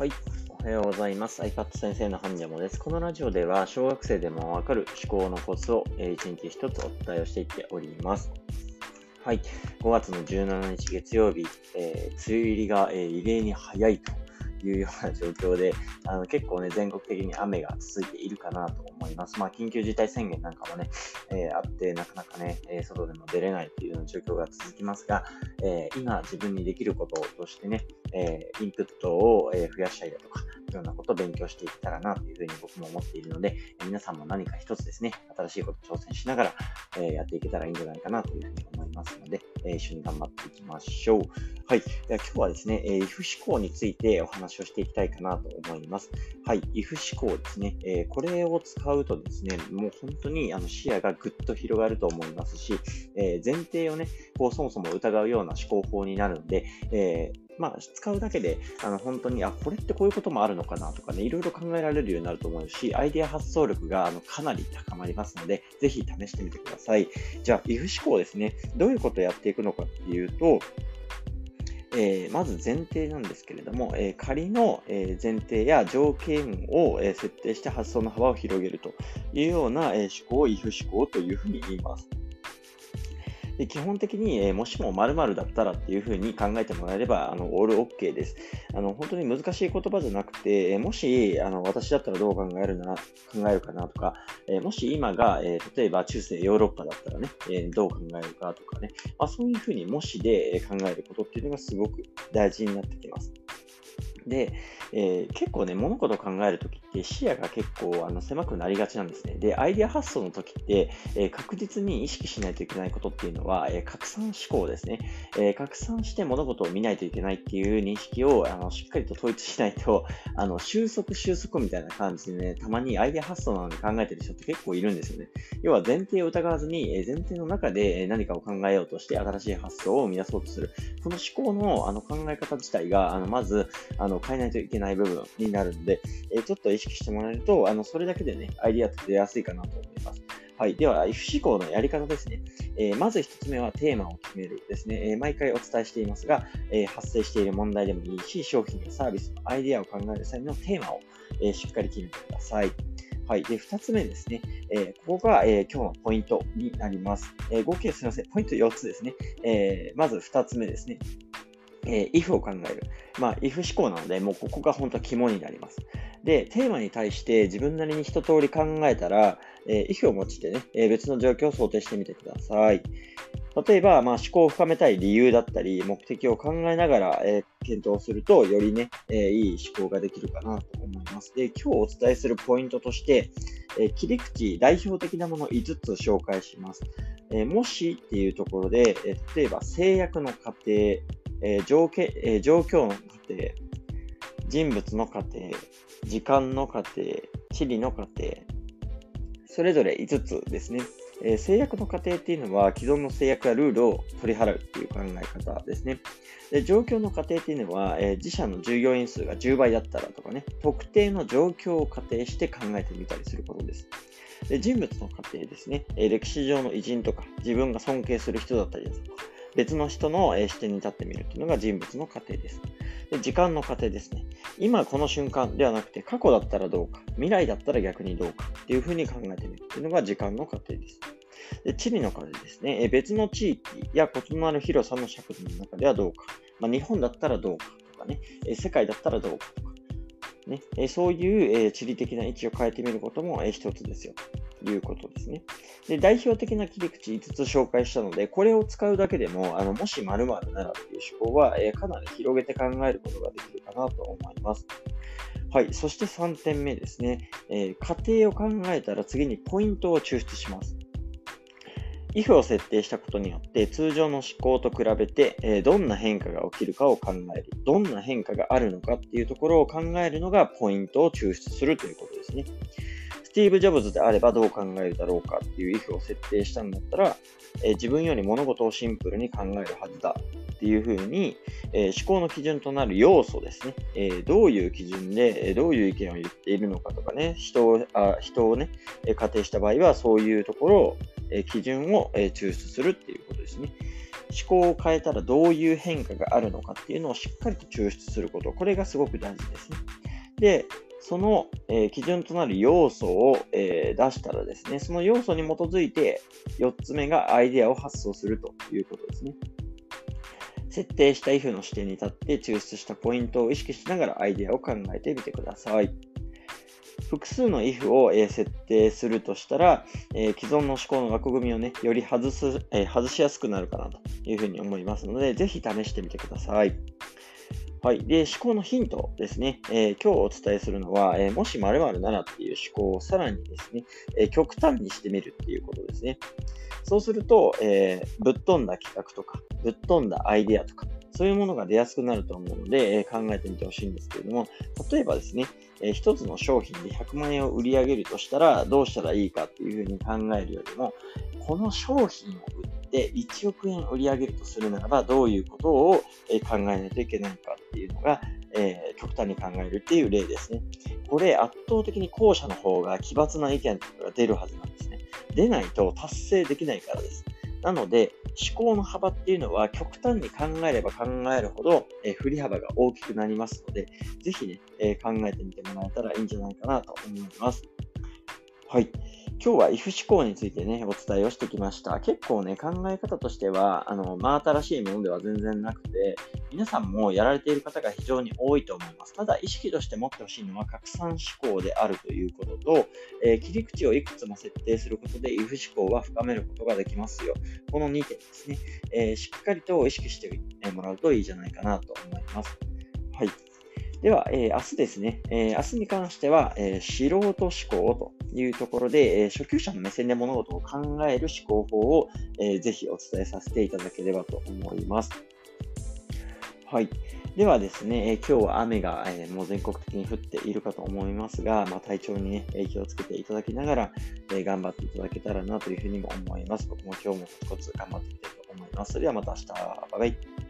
はい。おはようございます。iPad 先生のハンジャモです。このラジオでは、小学生でもわかる思考のコツを、え、1日1つお伝えをしていっております。はい。5月の17日月曜日、えー、梅雨入りが、えー、異例に早いというような状況で、あの結構ね、全国的に雨が続いているかなと思います。まあ、緊急事態宣言なんかもね、えー、あって、なかなかね、え外でも出れないというような状況が続きますが、えー、今自分にできることとしてね、えー、インプットを増やしたりだとか、いろんなことを勉強していけたらなというふうに僕も思っているので、皆さんも何か一つですね、新しいこと挑戦しながら、えやっていけたらいいんじゃないかなというふうに思いますので、え一緒に頑張っていきましょう。はい。では今日はですね、え if 思考についてお話をしていきたいかなと思います。はい。if 思考ですね、えこれを使うとですね、もう本当にあの視野がぐっと広がると思いますし、え前提をね、こうそもそも疑うような思考法になるので、えーまあ、使うだけで、あの、本当に、あ、これってこういうこともあるのかなとかね、いろいろ考えられるようになると思うし、アイデア発想力が、あの、かなり高まりますので、ぜひ試してみてください。じゃあ、if 思考ですね。どういうことをやっていくのかっていうと、えー、まず前提なんですけれども、えー、仮の、えー、前提や条件を、え設定して発想の幅を広げるというような、え思考を if 思考というふうに言います。で基本的に、えー、もしも〇〇だったらっていうふうに考えてもらえれば、あの、オール OK です。あの、本当に難しい言葉じゃなくて、えもし、あの、私だったらどう考えるな、考えるかなとか、えもし今が、え例えば中世ヨーロッパだったらね、えどう考えるかとかね、まあ、そういうふうにもしで考えることっていうのがすごく大事になってきます。で、えー、結構ね、物事を考えるときって視野が結構あの狭くなりがちなんですね。で、アイデア発想のときって、えー、確実に意識しないといけないことっていうのは、えー、拡散思考ですね、え拡散して物事を見ないといけないっていう認識をあのしっかりと統一しないと、あの収束収束みたいな感じでね、たまにアイデア発想なのに考えてる人って結構いるんですよね。要は前提を疑わずに、え前提の中で何かを考えようとして新しい発想を生み出そうとする。この思考のあの考え方自体が、あのまず、あの変えないといけない部分になるので、えちょっと意識してもらえると、あのそれだけでね、アイディアって出やすいかなと思います。はい。では、F 思考のやり方ですね。えー、まず一つ目はテーマを決めるですね。えー、毎回お伝えしていますが、えー、発生している問題でもいいし、商品やサービスのアイデアを考える際のテーマを、えしっかり決めてください。はい。で、二つ目ですね。えここが、え今日のポイントになります。え合計すみません。ポイント4つですね。えまず二つ目ですね。えー、if を考える。まあ、if 思考なので、もうここが本当は肝になります。で、テーマに対して自分なりに一通り考えたら、えー、if を用いてね、えー、別の状況を想定してみてください。例えば、まあ、思考を深めたい理由だったり、目的を考えながら、えー、検討すると、よりね、えー、いい思考ができるかなと思います。で、今日お伝えするポイントとして、えー、切り口、代表的なもの5つ紹介します。えもしっていうところで、え例えば制約の過程、えー、状況えー、状況の過程、人物の過程、時間の過程、地理の過程、それぞれ5つですね。えー、制約の過程っていうのは既存の制約やルールを取り払うっていう考え方ですね。で状況の過程っていうのは、えー、自社の従業員数が10倍だったらとかね、特定の状況を仮定して考えてみたりすることです。で人物の過程ですね、えー、歴史上の偉人とか、自分が尊敬する人だったりだとか、別の人の視点に立ってみるというのが人物の過程です。で時間の過程ですね。今この瞬間ではなくて過去だったらどうか、未来だったら逆にどうかっていうふうに考えてみるというのが時間の過程です。で地理の過程ですね。別の地域や異なる広さの尺度の中ではどうか。まあ、日本だったらどうかとかね。世界だったらどうかとか。ねえ、そういうえ地理的な位置を変えてみることもえ一つですよと。いうことですね。で、代表的な切り口5つ紹介したので、これを使うだけでも、あのもし〇〇ならっていう思考は、え、かなり広げて考えることができるかなと思います。はい。そして3点目ですね。えー、仮定を考えたら次にポイントを抽出します。If を設定したことによって通常の思考と比べて、え、どんな変化が起きるかを考える。どんな変化があるのかっていうところを考えるのがポイントを抽出するということですね。スティーブ・ジョブズであればどう考えるだろうかっていう if を設定したんだったら、え、自分より物事をシンプルに考えるはずだっていうふうに、え、思考の基準となる要素ですね、え、どういう基準で、どういう意見を言っているのかとかね、人をあ人をね、仮定した場合はそういうところを、え基準を、え抽出するっていうことですね。思考を変えたらどういう変化があるのかっていうのをしっかりと抽出すること、これがすごく大事ですね。で、その、えー、基準となる要素を、えー、出したらですね、その要素に基づいて4つ目がアイデアを発想するということですね。設定した if の視点に立って抽出したポイントを意識しながらアイデアを考えてみてください。複数の if を、えー、設定するとしたら、えー、既存の思考の枠組みをね、より外す、えー、外しやすくなるかなというふうに思いますので、ぜひ試してみてください。はい。で、思考のヒントですね。えー、今日お伝えするのは、えー、もし〇〇ならっていう思考をさらにですね、えー、極端にしてみるっていうことですね。そうすると、えぶっ飛んだ企画とか、ぶっ飛んだアイデアとか、そういうものが出やすくなると思うので、え考えてみてほしいんですけれども、例えばですね、え1つの商品で100万円を売り上げるとしたら、どうしたらいいかっていうふうに考えるよりも、この商品を売って1億円売り上げるとするならば、どういうことを考えないといけないかっていうのが、えー、極端に考えるっていう例ですね。これ圧倒的に後者の方が奇抜な意見とかが出るはずなんですね。出ないと達成できないからです。なので、思考の幅っていうのは極端に考えれば考えるほど、え、振り幅が大きくなりますので、ぜひね、え、考えてみてもらえたらいいんじゃないかなと思います。はい。今日は if 思考についてね、お伝えをしてきました。結構ね、考え方としては、あの、真新しいものでは全然なくて、皆さんもやられている方が非常に多いと思います。ただ、意識として持ってほしいのは拡散思考であるということと、えー、切り口をいくつも設定することで if 思考は深めることができますよ。この2点ですね、えー、しっかりと意識してもらうといいじゃないかなと思います。はい。では、えー、明日ですね、えー、明日に関しては、えー、素人思考というところで、え初級者の目線で物事を考える思考法を、えー、ぜひお伝えさせていただければと思います。はい。ではですね、え今日は雨が、えもう全国的に降っているかと思いますが、まあ、体調にね、気をつけていただきながら、え頑張っていただけたらなというふうにも思います。僕も今日もコツコツ頑張っていきたいと思います。それではまた明日。バイバイ。